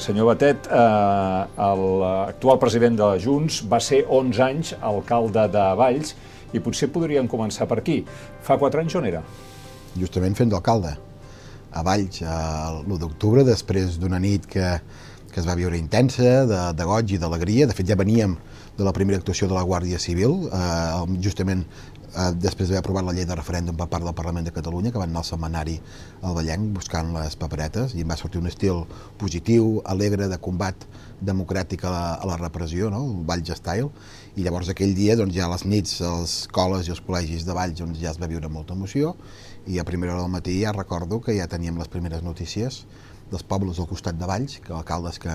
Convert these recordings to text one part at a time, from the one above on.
Senyor Batet, eh, l'actual president de Junts va ser 11 anys alcalde de Valls i potser podríem començar per aquí. Fa 4 anys on era? Justament fent d'alcalde a Valls l'1 d'octubre, després d'una nit que, que es va viure intensa, de, de goig i d'alegria. De fet, ja veníem de la primera actuació de la Guàrdia Civil, eh, justament eh, després d'haver aprovat la llei de referèndum per part del Parlament de Catalunya, que van anar al setmanari al Vallenc buscant les paperetes, i en va sortir un estil positiu, alegre, de combat democràtic a la, a la repressió, no? el Valls Style, i llavors aquell dia doncs, ja a les nits, els coles i els col·legis de Valls doncs, ja es va viure molta emoció, i a primera hora del matí ja recordo que ja teníem les primeres notícies dels pobles al costat de Valls, que alcaldes que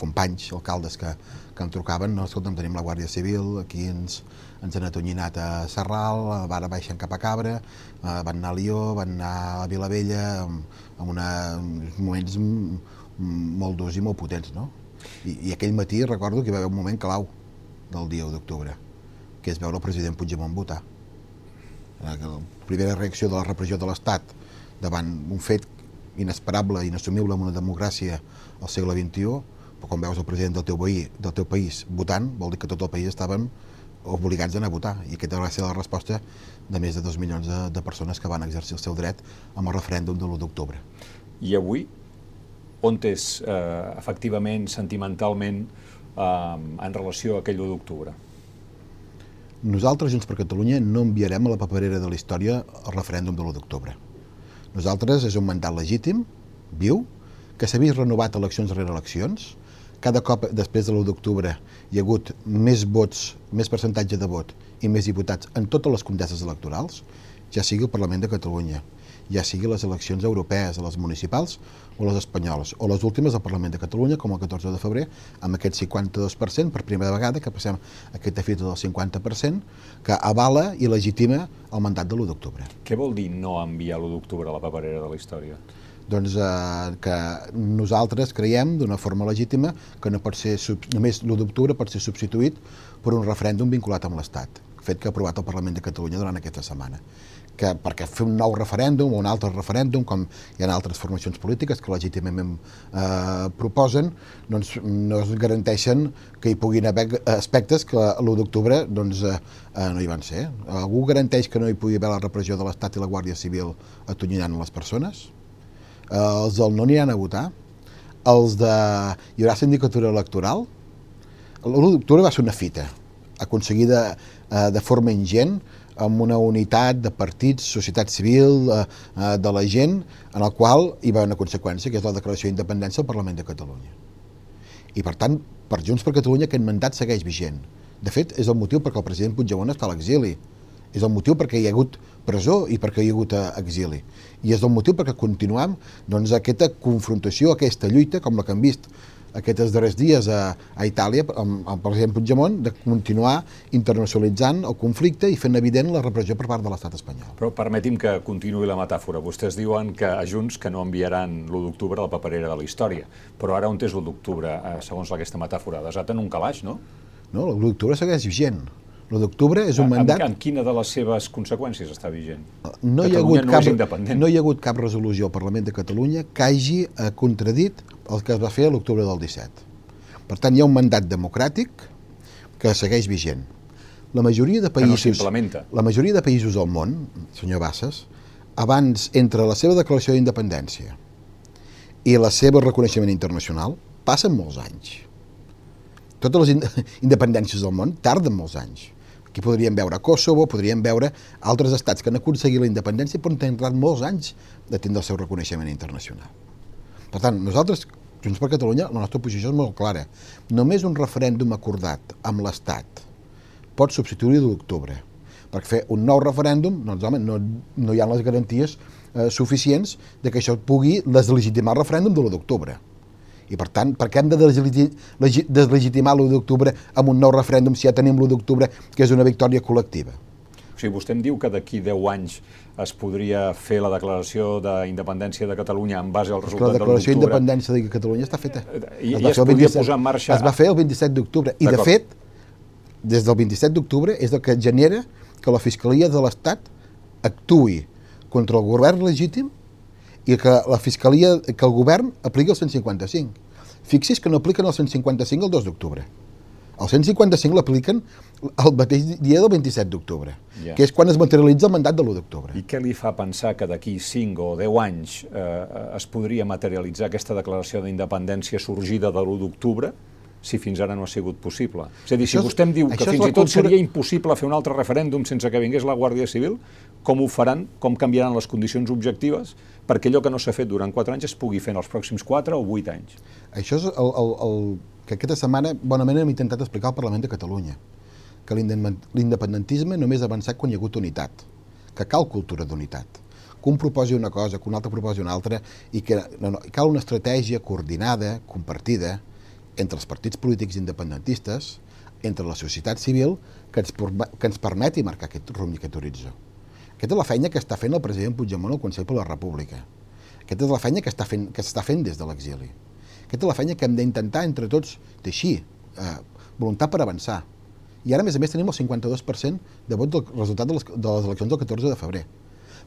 companys, alcaldes que, que em trucaven, no, escolta'm, tenim la Guàrdia Civil, aquí ens, ens han atonyinat a Serral, van baixant cap a Cabra, eh, van anar a Lió, van anar a Vilavella, amb una, moments molt durs i molt potents, no? I, I aquell matí recordo que hi va haver un moment clau del dia 1 d'octubre, que és veure el president Puigdemont votar. La primera reacció de la repressió de l'Estat davant un fet inesperable, inassumible en una democràcia al segle XXI, quan veus el president del teu, veí, del teu país votant, vol dir que tot el país estàvem obligats a anar a votar. I aquesta va ser la resposta de més de dos milions de, de persones que van exercir el seu dret amb el referèndum de l'1 d'octubre. I avui, on és eh, efectivament, sentimentalment, eh, en relació a aquell 1 d'octubre? Nosaltres, Junts per Catalunya, no enviarem a la paperera de la història el referèndum de l'1 d'octubre. Nosaltres és un mandat legítim, viu, que s'ha vist renovat eleccions rere eleccions, cada cop després de l'1 d'octubre hi ha hagut més vots, més percentatge de vot i més diputats en totes les conteses electorals, ja sigui el Parlament de Catalunya, ja sigui les eleccions europees, les municipals o les espanyoles, o les últimes del Parlament de Catalunya, com el 14 de febrer, amb aquest 52%, per primera vegada que passem aquesta fita del 50%, que avala i legitima el mandat de l'1 d'octubre. Què vol dir no enviar l'1 d'octubre a la paperera de la història? Doncs, eh, que nosaltres creiem d'una forma legítima que no pot ser, només l'1 d'octubre pot ser substituït per un referèndum vinculat amb l'Estat, fet que ha aprovat el Parlament de Catalunya durant aquesta setmana que perquè fer un nou referèndum o un altre referèndum, com hi ha altres formacions polítiques que legítimament eh, proposen, doncs no es garanteixen que hi puguin haver aspectes que l'1 d'octubre doncs, eh, no hi van ser. Algú garanteix que no hi pugui haver la repressió de l'Estat i la Guàrdia Civil atonyinant les persones? Eh, els del no aniran a votar, els de... hi haurà sindicatura electoral, l'1 d'octubre va ser una fita, aconseguida eh, de forma ingent, amb una unitat de partits, societat civil, eh, eh, de la gent, en el qual hi va una conseqüència, que és la declaració d'independència al Parlament de Catalunya. I per tant, per Junts per Catalunya aquest mandat segueix vigent. De fet, és el motiu perquè el president Puigdemont està a l'exili. És el motiu perquè hi ha hagut presó i perquè hi ha hagut eh, exili. I és el motiu perquè continuem doncs, aquesta confrontació, aquesta lluita, com la que hem vist aquests darrers dies a, a Itàlia amb, amb el president Puigdemont de continuar internacionalitzant el conflicte i fent evident la repressió per part de l'estat espanyol. Però permeti'm que continuï la metàfora. Vostès diuen que a Junts que no enviaran l'1 d'octubre a la paperera de la història. Però ara on és l'1 d'octubre, eh, segons aquesta metàfora? Desaten un calaix, no? No, l'1 d'octubre segueix vigent l'1 d'octubre és un mandat... En, en quina de les seves conseqüències està vigent? No hi, ha hagut no cap, no hi ha hagut cap resolució al Parlament de Catalunya que hagi eh, contradit el que es va fer a l'octubre del 17. Per tant, hi ha un mandat democràtic que segueix vigent. La majoria de països... no La majoria de països del món, senyor Bassas, abans, entre la seva declaració d'independència i la seva reconeixement internacional, passen molts anys. Totes les independències del món tarden molts anys. Aquí podríem veure Kosovo, podríem veure altres estats que han aconseguit la independència però han tindrat molts anys de tindre el seu reconeixement internacional. Per tant, nosaltres, Junts per Catalunya, la nostra posició és molt clara. Només un referèndum acordat amb l'Estat pot substituir l'1 d'octubre. Per fer un nou referèndum, doncs, home, no, no hi ha les garanties eh, suficients de que això pugui deslegitimar el referèndum de l'1 d'octubre. I per tant, per què hem de deslegitimar l'1 d'octubre amb un nou referèndum si ja tenim l'1 d'octubre, que és una victòria col·lectiva? O sigui, vostè em diu que d'aquí 10 anys es podria fer la declaració d'independència de Catalunya en base al resultat de l'octubre. La declaració d'independència de Catalunya està feta. I, es, i es podria 27, posar en marxa... Es va fer el 27 d'octubre. I, de fet, des del 27 d'octubre és el que genera que la Fiscalia de l'Estat actui contra el govern legítim i que la Fiscalia, que el govern apliqui el 155. Fixi's que no apliquen el 155 el 2 d'octubre. El 155 l'apliquen el mateix dia del 27 d'octubre, yeah. que és quan es materialitza el mandat de l'1 d'octubre. I què li fa pensar que d'aquí 5 o 10 anys eh, es podria materialitzar aquesta declaració d'independència sorgida de l'1 d'octubre si fins ara no ha sigut possible. És a dir, si això vostè em diu que fins i tot cultura... seria impossible fer un altre referèndum sense que vingués la Guàrdia Civil, com ho faran, com canviaran les condicions objectives perquè allò que no s'ha fet durant 4 anys es pugui fer en els pròxims 4 o 8 anys? Això és el, el, el que aquesta setmana bonament hem intentat explicar al Parlament de Catalunya, que l'independentisme només ha avançat quan hi ha hagut unitat, que cal cultura d'unitat, que un proposi una cosa, que un altre proposi una altra, i que no, no, cal una estratègia coordinada, compartida, entre els partits polítics independentistes, entre la societat civil, que ens, que ens permeti marcar aquest rumb i aquest horitzó. Aquesta és la feina que està fent el president Puigdemont al Consell per la República. Aquesta és la feina que està fent, que s'està fent des de l'exili. Aquesta és la feina que hem d'intentar entre tots teixir, eh, voluntat per avançar. I ara, a més a més, tenim el 52% de vot del resultat de les, de les eleccions del 14 de febrer.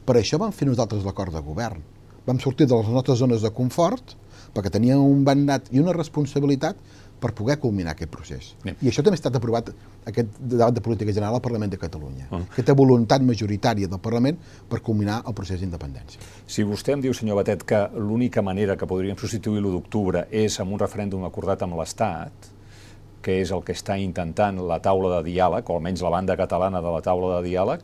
Per això vam fer nosaltres l'acord de govern. Vam sortir de les nostres zones de confort perquè tenia un mandat i una responsabilitat per poder culminar aquest procés. Anem. I això també ha estat aprovat, aquest debat de política general al Parlament de Catalunya. Uh -huh. Aquesta voluntat majoritària del Parlament per culminar el procés d'independència. Si vostè em diu, senyor Batet, que l'única manera que podríem substituir l'1 d'octubre és amb un referèndum acordat amb l'Estat, que és el que està intentant la taula de diàleg, o almenys la banda catalana de la taula de diàleg,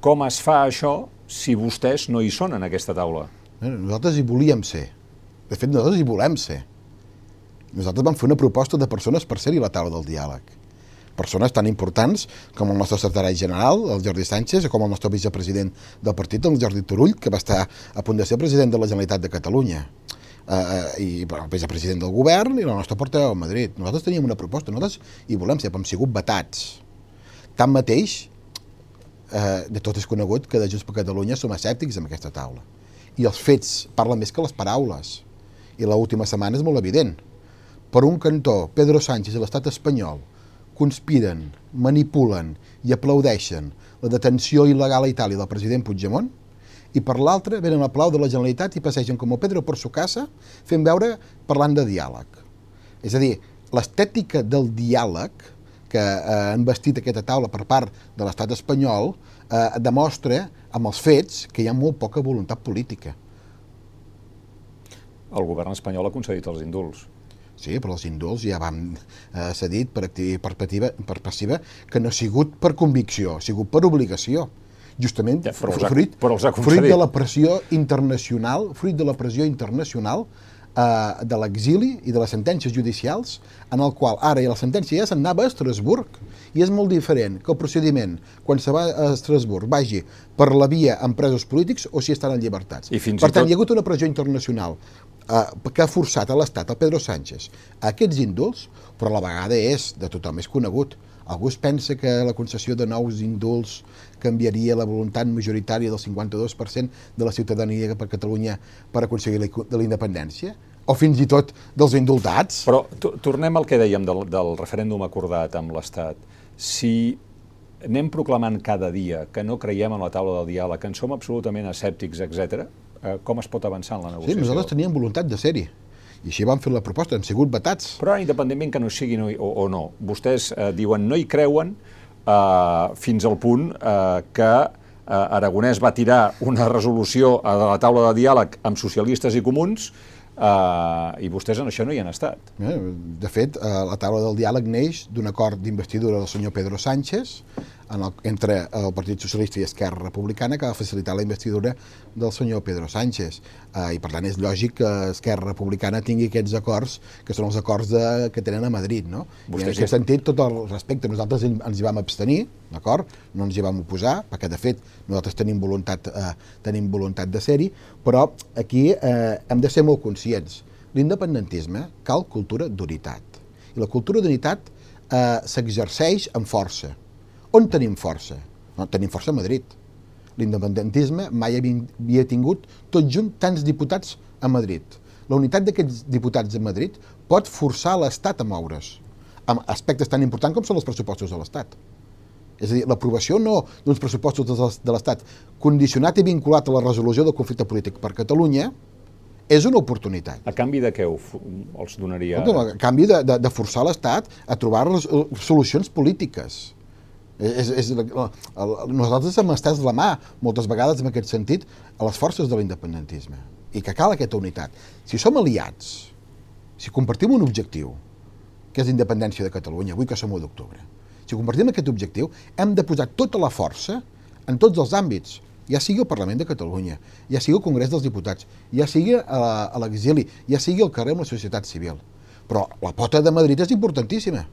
com es fa això si vostès no hi són en aquesta taula? Nosaltres hi volíem ser, de fet, nosaltres hi volem ser. Nosaltres vam fer una proposta de persones per ser-hi la taula del diàleg. Persones tan importants com el nostre secretari general, el Jordi Sánchez, o com el nostre vicepresident del partit, el Jordi Turull, que va estar a punt de ser president de la Generalitat de Catalunya. Uh, uh, i el vicepresident del govern i la nostra porta a Madrid. Nosaltres teníem una proposta, nosaltres hi volem ser, però hem sigut vetats. Tanmateix, uh, de tot és conegut que de Junts per Catalunya som escèptics en aquesta taula. I els fets parlen més que les paraules i l'última setmana és molt evident. Per un cantó, Pedro Sánchez i l'estat espanyol conspiren, manipulen i aplaudeixen la detenció il·legal a Itàlia del president Puigdemont i per l'altre venen al Palau de la Generalitat i passegen com a Pedro per su casa fent veure parlant de diàleg. És a dir, l'estètica del diàleg que eh, han vestit aquesta taula per part de l'estat espanyol eh, demostra amb els fets que hi ha molt poca voluntat política el govern espanyol ha concedit els indults. Sí, però els indults ja van eh, cedit per, per, per passiva que no ha sigut per convicció, ha sigut per obligació. Justament ja, però ha, fruit, però fruit de la pressió internacional, fruit de la pressió internacional eh, de l'exili i de les sentències judicials, en el qual ara i la sentència ja s'anava a Estrasburg, i és molt diferent que el procediment, quan se va a Estrasburg, vagi per la via amb presos polítics o si estan en llibertats. I fins per tant, tot... hi ha hagut una pressió internacional que ha forçat a l'Estat, el Pedro Sánchez, a aquests indults, però a la vegada és, de tothom és conegut, Algú es pensa que la concessió de nous indults canviaria la voluntat majoritària del 52% de la ciutadania per Catalunya per aconseguir la independència? O fins i tot dels indultats? Però tornem al que dèiem del, del referèndum acordat amb l'Estat. Si anem proclamant cada dia que no creiem en la taula del diàleg, que en som absolutament escèptics, etc, eh, com es pot avançar en la negociació? Sí, nosaltres teníem voluntat de ser-hi. I així van fer la proposta, han sigut vetats. Però independentment que no sigui no, o, o no, vostès eh, diuen no hi creuen eh, fins al punt eh, que eh, Aragonès va tirar una resolució a la taula de diàleg amb socialistes i comuns Uh, I vostès en això no hi han estat. De fet, uh, la taula del diàleg neix d'un acord d'investidura del senyor Pedro Sánchez en el, entre el Partit Socialista i Esquerra Republicana que va facilitar la investidura del senyor Pedro Sánchez. Uh, I per tant és lògic que Esquerra Republicana tingui aquests acords que són els acords de, que tenen a Madrid. No? Vostè I en aquest que... sentit, tot el respecte, nosaltres ens hi vam abstenir, d'acord? No ens hi vam oposar, perquè de fet nosaltres tenim voluntat, eh, tenim voluntat de ser-hi, però aquí eh, hem de ser molt conscients. L'independentisme cal cultura d'unitat. I la cultura d'unitat eh, s'exerceix amb força on tenim força? No, tenim força a Madrid. L'independentisme mai havia tingut tot junt tants diputats a Madrid. La unitat d'aquests diputats a Madrid pot forçar l'Estat a moure's amb aspectes tan importants com són els pressupostos de l'Estat. És a dir, l'aprovació no d'uns pressupostos de l'Estat condicionat i vinculat a la resolució del conflicte polític per Catalunya és una oportunitat. A canvi de què els donaria? A canvi de, de, de forçar l'Estat a trobar les, solucions polítiques. És, és, nosaltres hem estès la mà, moltes vegades en aquest sentit, a les forces de l'independentisme. I que cal aquesta unitat. Si som aliats, si compartim un objectiu, que és independència de Catalunya, avui que som 1 d'octubre, si compartim aquest objectiu, hem de posar tota la força en tots els àmbits, ja sigui el Parlament de Catalunya, ja sigui el Congrés dels Diputats, ja sigui a l'exili, ja sigui al carrer amb la societat civil. Però la pota de Madrid és importantíssima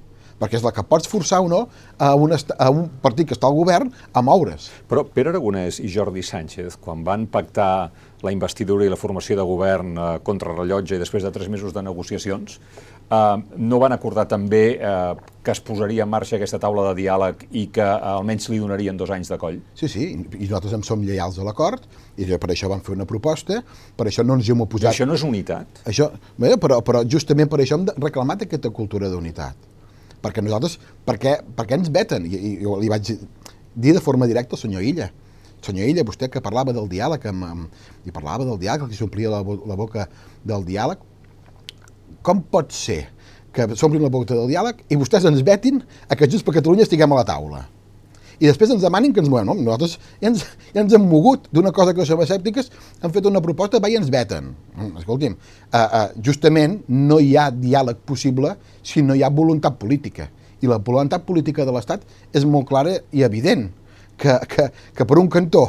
perquè és la que pots forçar o no a un, a un partit que està al govern a moure's. Però Pere Aragonès i Jordi Sánchez, quan van pactar la investidura i la formació de govern eh, contra rellotge i després de tres mesos de negociacions, eh, no van acordar també eh, que es posaria en marxa aquesta taula de diàleg i que eh, almenys li donarien dos anys de coll? Sí, sí, i nosaltres en som lleials a l'acord, i per això vam fer una proposta, per això no ens hi hem oposat. I això no és unitat? Això, bé, però, però justament per això hem reclamat aquesta cultura d'unitat perquè nosaltres, per què, per què ens veten? I, i jo li vaig dir de forma directa al senyor Illa. Senyor Illa, vostè que parlava del diàleg, amb, amb, i parlava del diàleg, que s'omplia la, la boca del diàleg, com pot ser que s'omplin la boca del diàleg i vostès ens vetin a que Junts per Catalunya estiguem a la taula? I després ens demanin que ens movem. No? Nosaltres ja ens, ja ens hem mogut d'una cosa que som escèptiques, han fet una proposta, va i ens veten. Mm, escolti'm, uh, uh, justament no hi ha diàleg possible si no hi ha voluntat política. I la voluntat política de l'Estat és molt clara i evident, que, que, que per un cantó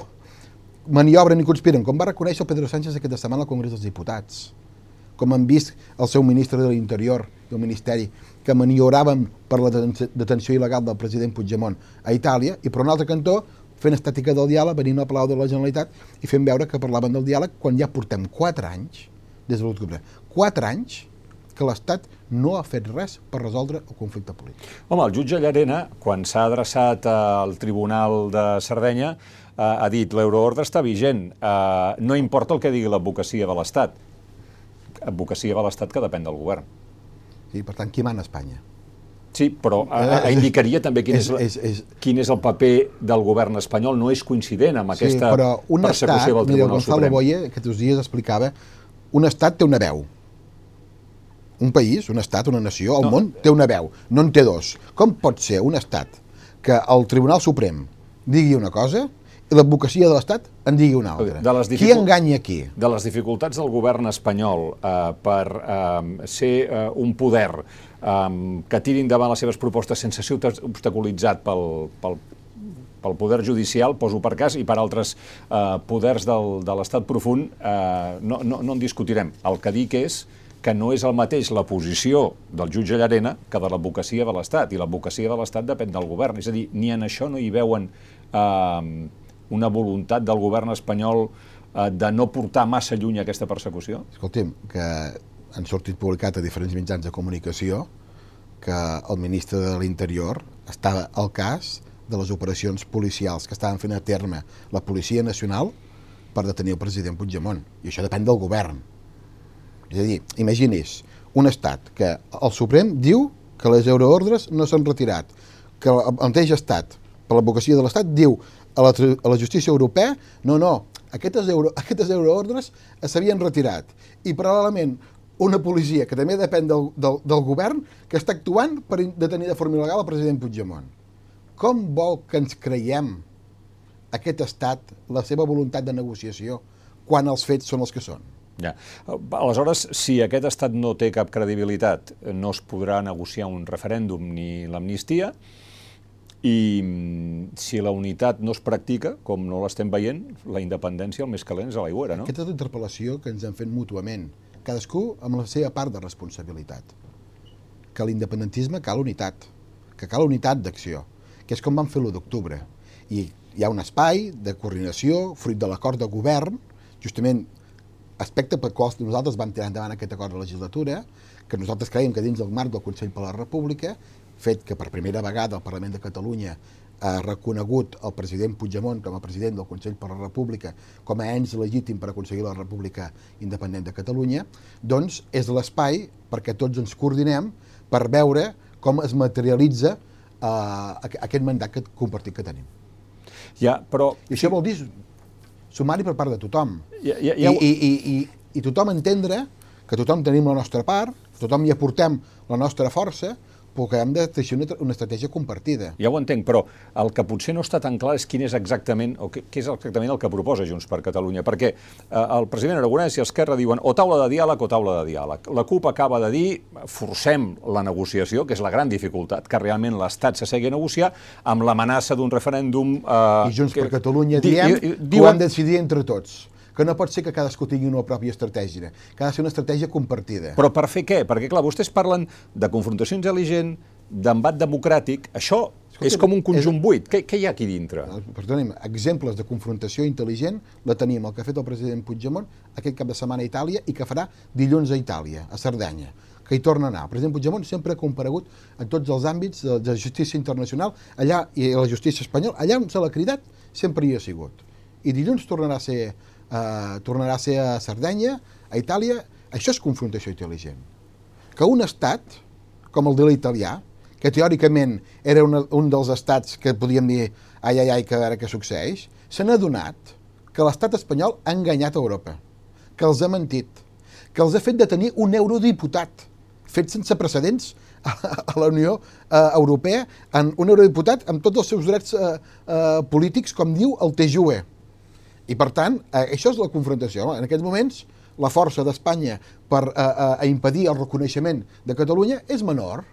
maniobren i conspiren, com va reconèixer el Pedro Sánchez aquesta setmana al Congrés dels Diputats, com han vist el seu ministre de l'Interior i el Ministeri, que maniobràvem per la detenció il·legal del president Puigdemont a Itàlia, i per un altre cantó fent estàtica del diàleg, venint al Palau de la Generalitat i fent veure que parlaven del diàleg quan ja portem 4 anys, des de l'octubre, 4 anys que l'Estat no ha fet res per resoldre el conflicte polític. Home, el jutge Llarena, quan s'ha adreçat al Tribunal de Sardenya, eh, ha dit l'euroordre està vigent, eh, no importa el que digui l'advocacia de l'Estat, advocacia de l'Estat que depèn del govern. Sí, per tant, qui mana a Espanya? Sí, però a, a eh, indicaria també quin és, és, és, quin és el paper del govern espanyol. No és coincident amb aquesta sí, però un persecució estat, del Tribunal mira, Gonzalo Boye, que aquests dies explicava, un estat té una veu. Un país, un estat, una nació, el no. món té una veu, no en té dos. Com pot ser un estat que el Tribunal Suprem digui una cosa i l'advocacia de l'Estat en digui una altra. De les qui enganya qui? De les dificultats del govern espanyol eh, per eh, ser eh, un poder eh, que tiri endavant les seves propostes sense ser obstaculitzat pel, pel, pel poder judicial, poso per cas, i per altres eh, poders del, de l'estat profund, eh, no, no, no en discutirem. El que dic és que no és el mateix la posició del jutge Llarena que de l'advocacia de l'Estat, i l'advocacia de l'Estat depèn del govern. És a dir, ni en això no hi veuen eh, una voluntat del govern espanyol eh, de no portar massa lluny aquesta persecució? Escolti'm, que han sortit publicat a diferents mitjans de comunicació que el ministre de l'Interior estava al cas de les operacions policials que estaven fent a terme la Policia Nacional per detenir el president Puigdemont. I això depèn del govern. És a dir, imagini's, un estat que el Suprem diu que les euroordres no s'han retirat, que el mateix estat, per l'advocacia de l'Estat, diu a la, a la justícia europea, no, no, aquestes, euro, aquestes euroordres s'havien retirat. I paral·lelament una policia que també depèn del, del, del govern que està actuant per detenir de forma il·legal el president Puigdemont. Com vol que ens creiem aquest estat, la seva voluntat de negociació, quan els fets són els que són? Ja. Aleshores, si aquest estat no té cap credibilitat, no es podrà negociar un referèndum ni l'amnistia, i mm, si la unitat no es practica, com no l'estem veient, la independència el més calent és a l'aigüera, no? Aquesta és la interpel·lació que ens hem fet mútuament, cadascú amb la seva part de responsabilitat. Que l'independentisme cal unitat, que cal unitat d'acció, que és com vam fer l'1 d'octubre. I hi ha un espai de coordinació, fruit de l'acord de govern, justament aspecte per qual nosaltres vam tirar endavant aquest acord de legislatura, que nosaltres creiem que dins del marc del Consell per la República fet que per primera vegada el Parlament de Catalunya ha reconegut el president Puigdemont com a president del Consell per la República com a ens legítim per aconseguir la República Independent de Catalunya, doncs és l'espai perquè tots ens coordinem per veure com es materialitza eh, aquest mandat que compartit que tenim. Ja, però... I això vol dir sumari per part de tothom. Ja, ja, ja... I, i, i, i tothom entendre que tothom tenim la nostra part, tothom hi aportem la nostra força, però que hem de teixir una, una estratègia compartida. Ja ho entenc, però el que potser no està tan clar és quin és exactament, o què, què és exactament el que proposa Junts per Catalunya, perquè eh, el president Aragonès i Esquerra diuen o taula de diàleg o taula de diàleg. La CUP acaba de dir forcem la negociació, que és la gran dificultat, que realment l'Estat s'assegui a negociar amb l'amenaça d'un referèndum... Eh, I Junts que, per Catalunya diem di, di, que ho hem de decidir entre tots que no pot ser que cadascú tingui una pròpia estratègia, que ha de ser una estratègia compartida. Però per fer què? Perquè, clar, vostès parlen de confrontació intel·ligent, d'embat democràtic, això Escolta, és com un conjunt és... buit. Què, què hi ha aquí dintre? Perdonem, exemples de confrontació intel·ligent la tenim el que ha fet el president Puigdemont aquest cap de setmana a Itàlia i que farà dilluns a Itàlia, a Cerdanya que hi torna a anar. El president Puigdemont sempre ha comparegut en tots els àmbits de, de justícia internacional allà i la justícia espanyola, allà on se l'ha cridat sempre hi ha sigut. I dilluns tornarà a ser eh, tornarà a ser a Sardenya, a Itàlia, això és confrontació intel·ligent. Que un estat, com el de l'italià, que teòricament era una, un dels estats que podíem dir ai, ai, ai, que ara què succeeix, se n'ha donat que l'estat espanyol ha enganyat Europa, que els ha mentit, que els ha fet de tenir un eurodiputat, fet sense precedents a, a la Unió eh, Europea, en un eurodiputat amb tots els seus drets eh, eh, polítics, com diu el TJUE, i per tant, eh, això és la confrontació. En aquests moments, la força d'Espanya per eh, eh, impedir el reconeixement de Catalunya és menor.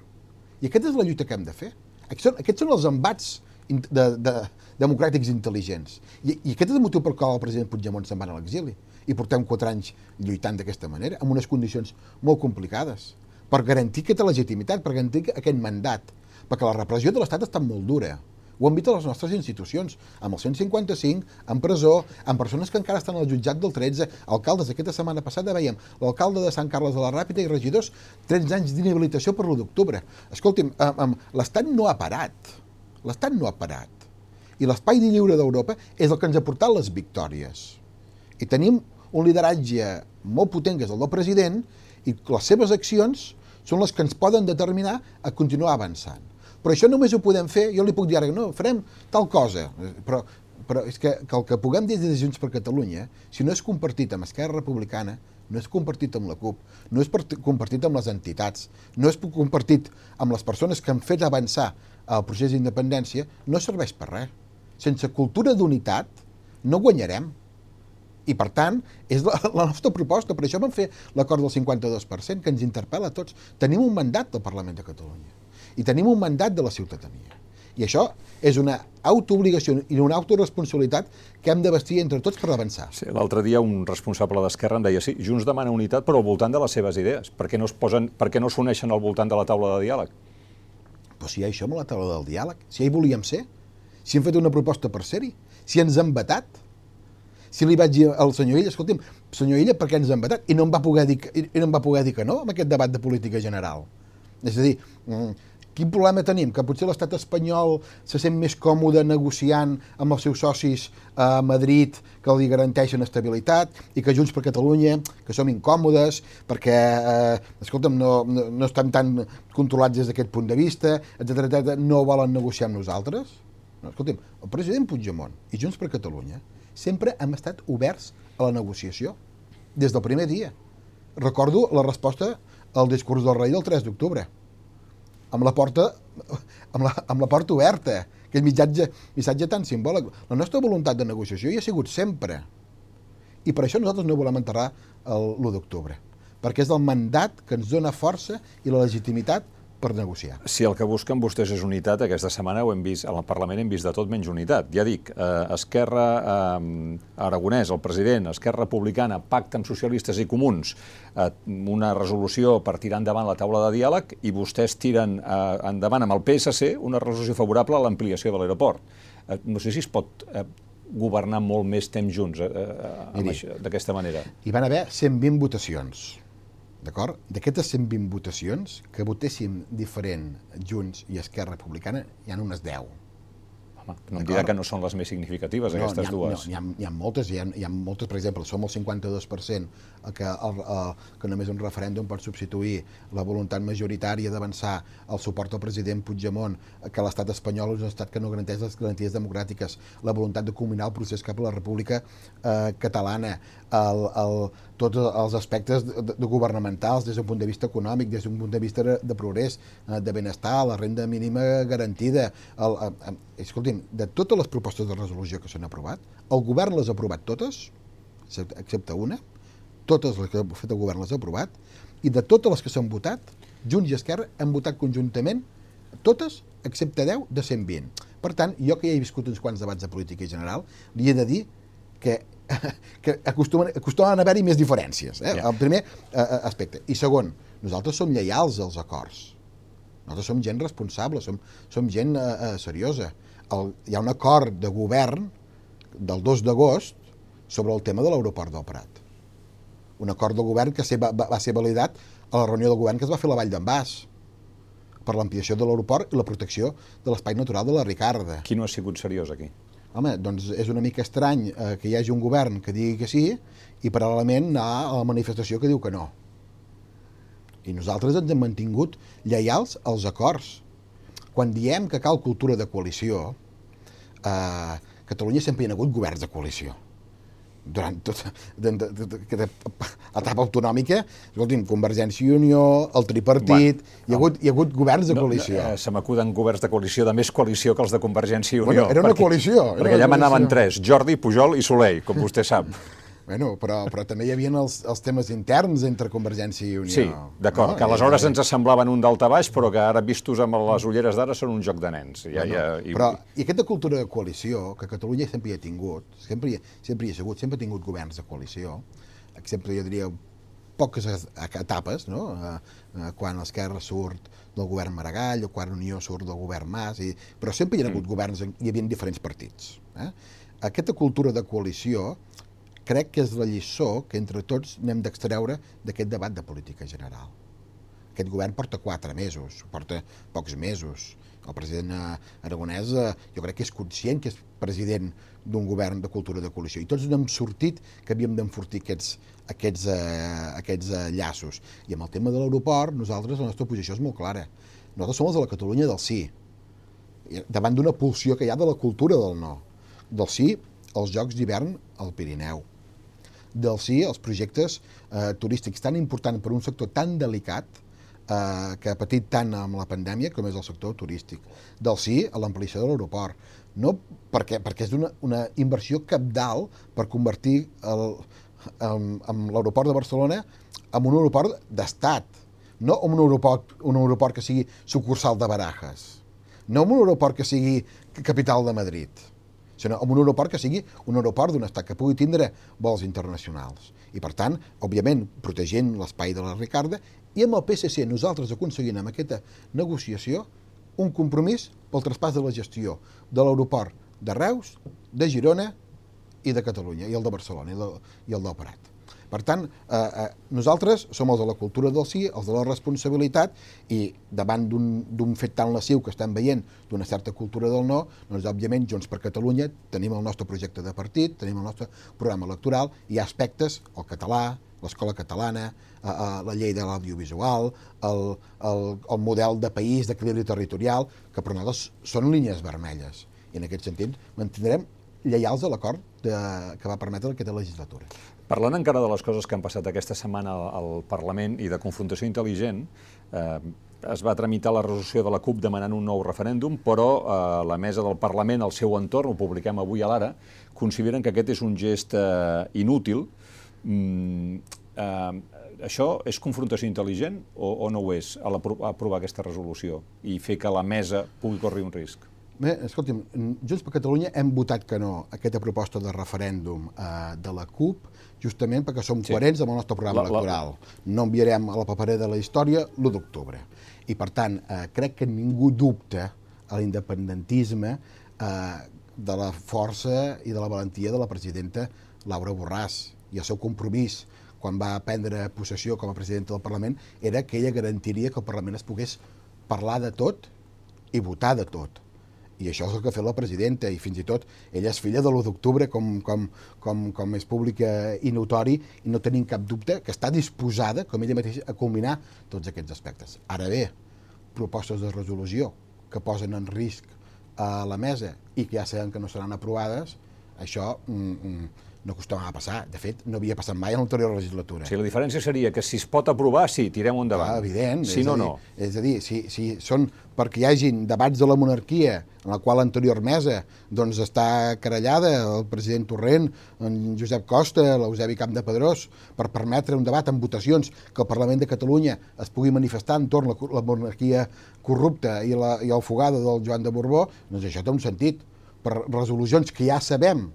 I aquesta és la lluita que hem de fer. Aquests són, aquests són els embats de, de, democràtics intel·ligents. I, I aquest és el motiu per qual el president Puigdemont se'n va a l'exili. I portem quatre anys lluitant d'aquesta manera, amb unes condicions molt complicades, per garantir aquesta legitimitat, per garantir aquest mandat, perquè la repressió de l'Estat està molt dura ho han vist a les nostres institucions, amb el 155, en presó, amb persones que encara estan al jutjat del 13, alcaldes. Aquesta setmana passada veiem l'alcalde de Sant Carles de la Ràpita i regidors 13 anys d'inhabilitació per l'1 d'octubre. Escolti'm, l'Estat no ha parat. L'Estat no ha parat. I l'espai lliure d'Europa és el que ens ha portat les victòries. I tenim un lideratge molt potent, que és el del president, i les seves accions són les que ens poden determinar a continuar avançant. Però això només ho podem fer, jo li puc dir ara, no, farem tal cosa, però, però és que, que el que puguem dir des de Junts per Catalunya, si no és compartit amb Esquerra Republicana, no és compartit amb la CUP, no és compartit amb les entitats, no és compartit amb les persones que han fet avançar el procés d'independència, no serveix per res. Sense cultura d'unitat no guanyarem. I, per tant, és la, la nostra proposta. Per això vam fer l'acord del 52%, que ens interpel·la a tots. Tenim un mandat del Parlament de Catalunya i tenim un mandat de la ciutadania. I això és una autoobligació i una autoresponsabilitat que hem de vestir entre tots per avançar. Sí, L'altre dia un responsable d'Esquerra em deia sí, Junts demana unitat però al voltant de les seves idees. Per què no es posen, per què no s'uneixen al voltant de la taula de diàleg? Però si hi ha això amb la taula del diàleg, si ja hi volíem ser, si hem fet una proposta per ser-hi, si ens han vetat, si li vaig dir al senyor Illa, escolti'm, senyor Illa, per què ens han vetat? I no em va poder dir, i no em va poder dir que no amb aquest debat de política general. És a dir, mm, Quin problema tenim? Que potser l'estat espanyol se sent més còmode negociant amb els seus socis a Madrid que li garanteixen estabilitat i que Junts per Catalunya, que som incòmodes perquè, eh, escolta'm, no, no, no estem tan controlats des d'aquest punt de vista, etc no volen negociar amb nosaltres? No, escolta'm, el president Puigdemont i Junts per Catalunya sempre hem estat oberts a la negociació des del primer dia. Recordo la resposta al discurs del rei del 3 d'octubre amb la porta, amb la, amb la porta oberta, aquest missatge, missatge tan simbòlic. La nostra voluntat de negociació hi ha sigut sempre. I per això nosaltres no volem enterrar l'1 d'octubre, perquè és el mandat que ens dona força i la legitimitat per negociar. Si el que busquen vostès és unitat, aquesta setmana ho hem vist, al Parlament hem vist de tot menys unitat. Ja dic, eh, Esquerra eh, Aragonès, el president, Esquerra Republicana, pacte amb socialistes i comuns, eh, una resolució per tirar endavant la taula de diàleg i vostès tiren eh, endavant amb el PSC una resolució favorable a l'ampliació de l'aeroport. Eh, no sé si es pot eh, governar molt més temps junts eh, eh, d'aquesta manera. Hi van haver 120 votacions d'acord? D'aquestes 120 votacions, que votéssim diferent Junts i Esquerra Republicana, hi ha unes 10. Home, no em dirà que no són les més significatives, no, aquestes ha, dues. No, hi ha, hi ha moltes, hi ha, hi ha moltes, per exemple, som el 52% que, el, el, que només un referèndum pot substituir la voluntat majoritària d'avançar el suport al president Puigdemont, que l'estat espanyol és un estat que no garanteix les garanties democràtiques, la voluntat de culminar el procés cap a la república eh, catalana, el, el, tots els aspectes de, de, governamentals des d'un punt de vista econòmic, des d'un punt de vista de, progrés, eh, de benestar, la renda mínima garantida. El, el, el, escolti'm, de totes les propostes de resolució que s'han aprovat, el govern les ha aprovat totes, excepte una, totes les que ha fet el govern les ha aprovat, i de totes les que s'han votat, Junts i Esquerra han votat conjuntament totes, excepte 10 de 120. Per tant, jo que ja he viscut uns quants debats de política general, li he de dir que que acostumen, acostumen a haver-hi més diferències, eh? Yeah. el primer eh, eh, aspecte. I segon, nosaltres som lleials als acords. Nosaltres som gent responsable, som, som gent eh, eh, seriosa. El, hi ha un acord de govern del 2 d'agost sobre el tema de l'aeroport del Prat. Un acord de govern que va, va, va ser validat a la reunió del govern que es va fer a la Vall d'en Bas per l'ampliació de l'aeroport i la protecció de l'espai natural de la Ricarda. Qui no ha sigut seriós aquí? home, doncs és una mica estrany eh, que hi hagi un govern que digui que sí i paral·lelament anar a la manifestació que diu que no. I nosaltres ens hem mantingut lleials als acords. Quan diem que cal cultura de coalició, eh, Catalunya sempre hi ha hagut governs de coalició durant tota etapa autonòmica, escolti'm, Convergència i Unió, el tripartit, bueno, hi, ha hagut, hi ha hagut governs de coalició. No, eh, se m'acuden governs de coalició, de més coalició que els de Convergència i Unió. Bueno, era una perquè, coalició. Era perquè allà manaven tres, Jordi, Pujol i Soleil, com vostè sap. Bueno, però, però també hi havia els, els temes interns entre Convergència i Unió. Sí, d'acord, no? que aleshores ens semblaven un baix, però que ara vistos amb les ulleres d'ara són un joc de nens. Ja, no, ja, i... Però i aquesta cultura de coalició, que Catalunya sempre hi ha tingut, sempre hi, sempre hi ha sigut, sempre ha tingut governs de coalició, sempre jo diria poques etapes, no? quan l'Esquerra surt del govern Maragall o quan Unió surt del govern Mas, i, però sempre hi ha hagut mm. governs, hi havia diferents partits. Eh? Aquesta cultura de coalició crec que és la lliçó que entre tots n'hem d'extreure d'aquest debat de política general. Aquest govern porta quatre mesos, porta pocs mesos. El president Aragonès eh, jo crec que és conscient que és president d'un govern de cultura de coalició i tots n'hem sortit que havíem d'enfortir aquests, aquests, eh, aquests eh, llaços. I amb el tema de l'aeroport, nosaltres, la nostra posició és molt clara. Nosaltres som els de la Catalunya del sí, davant d'una pulsió que hi ha de la cultura del no. Del sí als Jocs d'hivern al Pirineu del sí als projectes eh, turístics tan important per un sector tan delicat eh, que ha patit tant amb la pandèmia com és el sector turístic. Del sí a l'ampliació de l'aeroport. No perquè, perquè és una, una inversió capdalt per convertir el, amb, amb l'aeroport de Barcelona en un aeroport d'estat, no en un aeroport, un aeroport que sigui sucursal de Barajas, no en un aeroport que sigui capital de Madrid sinó amb un aeroport que sigui un aeroport d'un estat que pugui tindre vols internacionals. I, per tant, òbviament, protegent l'espai de la Ricarda, i amb el PSC nosaltres aconseguint amb aquesta negociació un compromís pel traspàs de la gestió de l'aeroport de Reus, de Girona i de Catalunya, i el de Barcelona, i el, i el del Prat. Per tant, eh, eh, nosaltres som els de la cultura del sí, els de la responsabilitat, i davant d'un fet tan lesiu que estem veient d'una certa cultura del no, doncs, òbviament, Junts per Catalunya tenim el nostre projecte de partit, tenim el nostre programa electoral, hi ha aspectes, el català, l'escola catalana, eh, eh, la llei de l'audiovisual, el, el, el model de país, d'equilibri territorial, que per nosaltres són línies vermelles. I en aquest sentit mantindrem lleials a l'acord que va permetre aquesta legislatura. Parlant encara de les coses que han passat aquesta setmana al Parlament i de confrontació intel·ligent, eh, es va tramitar la resolució de la CUP demanant un nou referèndum, però eh, la mesa del Parlament, al seu entorn, ho publiquem avui a l'ara, consideren que aquest és un gest eh, inútil. Mm, eh, això és confrontació intel·ligent o, o no ho és, a, aprovar aquesta resolució i fer que la mesa pugui córrer un risc? Bé, escolti'm, Junts per Catalunya hem votat que no aquesta proposta de referèndum eh, de la CUP, justament perquè som sí. coherents amb el nostre programa la, electoral. La... No enviarem a la paperera de la història l'1 d'octubre. I, per tant, eh, crec que ningú dubta a l'independentisme eh, de la força i de la valentia de la presidenta Laura Borràs i el seu compromís quan va prendre possessió com a presidenta del Parlament era que ella garantiria que el Parlament es pogués parlar de tot i votar de tot i això és el que ha fet la presidenta, i fins i tot ella és filla de l'1 d'octubre, com, com, com, com és pública i notori, i no tenim cap dubte que està disposada, com ella mateixa, a combinar tots aquests aspectes. Ara bé, propostes de resolució que posen en risc a la mesa i que ja sabem que no seran aprovades, això mm, mm, no acostumava a passar. De fet, no havia passat mai en l'anterior legislatura. Sí, la diferència seria que si es pot aprovar, sí, tirem endavant. Clar, evident. Si no, dir, no. És a dir, si, si són perquè hi hagin debats de la monarquia, en la qual l'anterior mesa doncs, està carallada, el president Torrent, en Josep Costa, l'Eusebi Camp de Pedrós, per permetre un debat amb votacions que el Parlament de Catalunya es pugui manifestar entorn a la, la monarquia corrupta i, la, i el fugada del Joan de Borbó, doncs això té un sentit. Per resolucions que ja sabem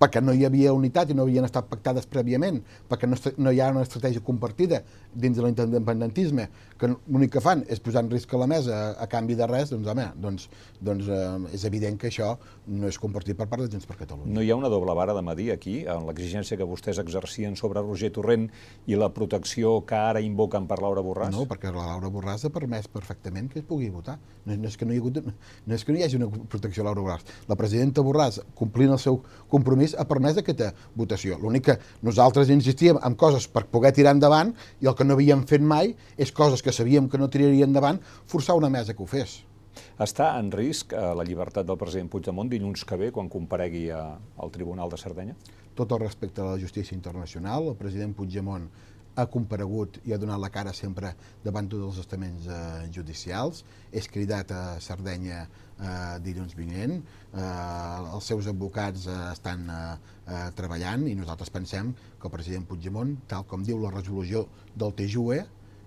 perquè no hi havia unitat i no havien estat pactades prèviament, perquè no, no hi ha una estratègia compartida dins de l'independentisme, que l'únic que fan és posar en risc a la mesa a, a canvi de res, doncs home, doncs, doncs eh, és evident que això no és compartit per part de Junts per Catalunya. No hi ha una doble vara de medir aquí, en l'exigència que vostès exercien sobre Roger Torrent i la protecció que ara invoquen per Laura Borràs? No, perquè la Laura Borràs ha permès perfectament que es pugui votar. No, no, és que no hi ha hagut, no és que no hi hagi una protecció a Laura Borràs. La presidenta Borràs, complint el seu compromís, ha permès aquesta votació. L'únic que nosaltres insistíem en coses per poder tirar endavant i el que no havíem fet mai és coses que sabíem que no tiraria endavant, forçar una mesa que ho fes. Està en risc eh, la llibertat del president Puigdemont dilluns que ve quan comparegui a, al Tribunal de Sardenya? Tot el respecte a la justícia internacional, el president Puigdemont ha comparegut i ha donat la cara sempre davant tots els estaments eh, judicials, és cridat a Sardenya eh, dilluns vinent, eh, els seus advocats eh, estan eh, eh, treballant i nosaltres pensem que el president Puigdemont, tal com diu la resolució del TJUE,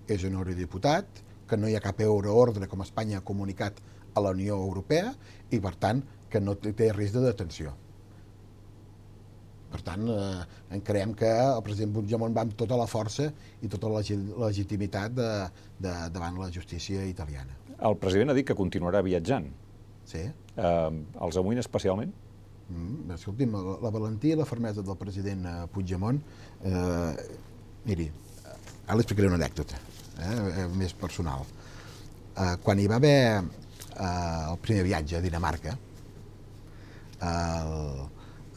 és un eurodiputat, que no hi ha cap euroordre com Espanya ha comunicat a la Unió Europea i, per tant, que no té risc de detenció. Per tant, eh, creiem que el president Puigdemont va amb tota la força i tota la legitimitat de, de, davant la justícia italiana. El president ha dit que continuarà viatjant. Sí. Eh, els amoïna especialment? Mm, escolti'm, la, la valentia i la fermesa del president eh, Puigdemont, eh, miri, ara li explicaré una anècdota, eh, eh, més personal. Eh, quan hi va haver eh, el primer viatge a Dinamarca, el,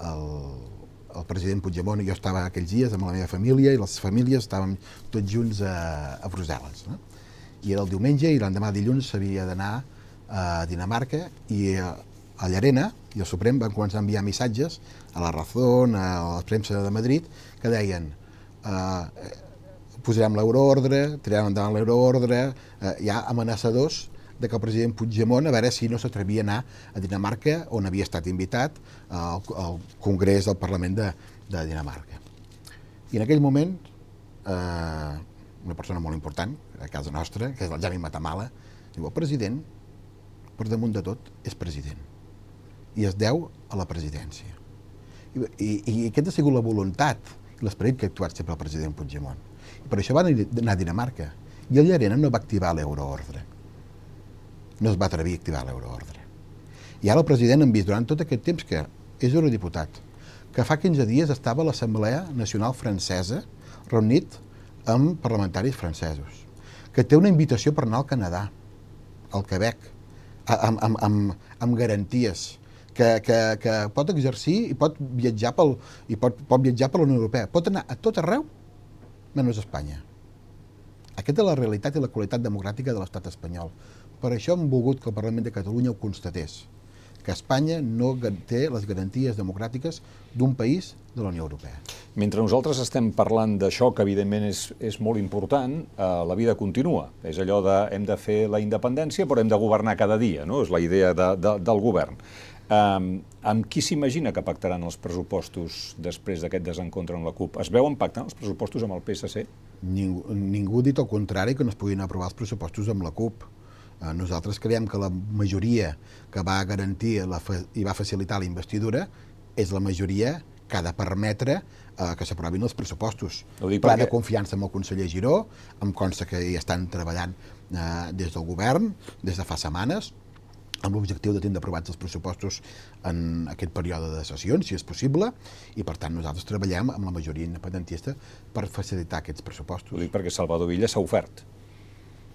el, el president Puigdemont i jo estava aquells dies amb la meva família i les famílies estàvem tots junts a, a Brussel·les. No? I era el diumenge i l'endemà dilluns s'havia d'anar a Dinamarca i a, a Llarena i el Suprem van començar a enviar missatges a la Razón, a la premsa de Madrid, que deien eh, posarem l'euroordre, tirarem endavant l'euroordre, eh, hi ha amenaçadors de que el president Puigdemont, a veure si no s'atrevia a anar a Dinamarca, on havia estat invitat al, al Congrés del Parlament de, de Dinamarca. I en aquell moment, eh, una persona molt important, a casa nostra, que és el Jami Matamala, diu, el president, per damunt de tot, és president. I es deu a la presidència. I, i, i aquesta ha sigut la voluntat i l'esperit que ha actuat sempre el president Puigdemont. I per això va anar a Dinamarca. I el Llarena no va activar l'euroordre no es va atrevir a activar l'euroordre. I ara el president hem vist durant tot aquest temps que és eurodiputat, que fa 15 dies estava a l'Assemblea Nacional Francesa reunit amb parlamentaris francesos, que té una invitació per anar al Canadà, al Quebec, amb, amb, amb, amb garanties, que, que, que pot exercir i pot viatjar pel, i pot, pot viatjar per la Unió Europea. Pot anar a tot arreu, menys a Espanya. Aquesta és la realitat i la qualitat democràtica de l'estat espanyol. Per això hem volgut que el Parlament de Catalunya ho constatés, que Espanya no té les garanties democràtiques d'un país de la Unió Europea. Mentre nosaltres estem parlant d'això, que evidentment és, és molt important, eh, la vida continua. És allò de hem de fer la independència, però hem de governar cada dia, no? És la idea de, de, del govern. Um, amb qui s'imagina que pactaran els pressupostos després d'aquest desencontre amb la CUP? Es veuen pactant els pressupostos amb el PSC? Ningú, ningú ha dit el contrari que no es puguin aprovar els pressupostos amb la CUP. Eh, nosaltres creiem que la majoria que va garantir la, i va facilitar la investidura és la majoria que ha de permetre eh, que s'aprovin els pressupostos. Pla perquè... de confiança amb el conseller Giró, em consta que hi estan treballant eh, des del govern, des de fa setmanes, amb l'objectiu de tindre aprovats els pressupostos en aquest període de sessions, si és possible, i per tant nosaltres treballem amb la majoria independentista per facilitar aquests pressupostos. Ho dic perquè Salvador Villa s'ha ofert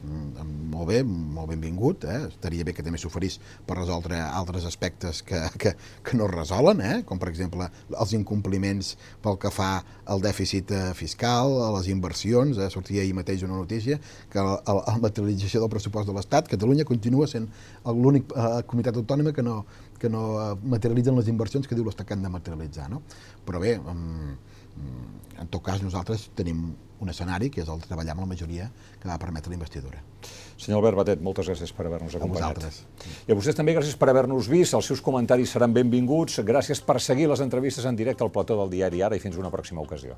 molt bé, molt benvingut, eh? estaria bé que també s'oferís per resoldre altres aspectes que, que, que no es resolen, eh? com per exemple els incompliments pel que fa al dèficit eh, fiscal, a les inversions, eh? sortia ahir mateix una notícia que la, la materialització del pressupost de l'Estat, Catalunya continua sent l'únic eh, comunitat autònoma que no, que no eh, materialitzen les inversions que diu l'Estat que han de materialitzar. No? Però bé, en tot cas nosaltres tenim un escenari que és el treballar amb la majoria que va permetre la investidura. Senyor Albert Batet, moltes gràcies per haver-nos acompanyat. A vosaltres. I a vostès també gràcies per haver-nos vist, els seus comentaris seran benvinguts, gràcies per seguir les entrevistes en directe al plató del diari Ara i fins una pròxima ocasió.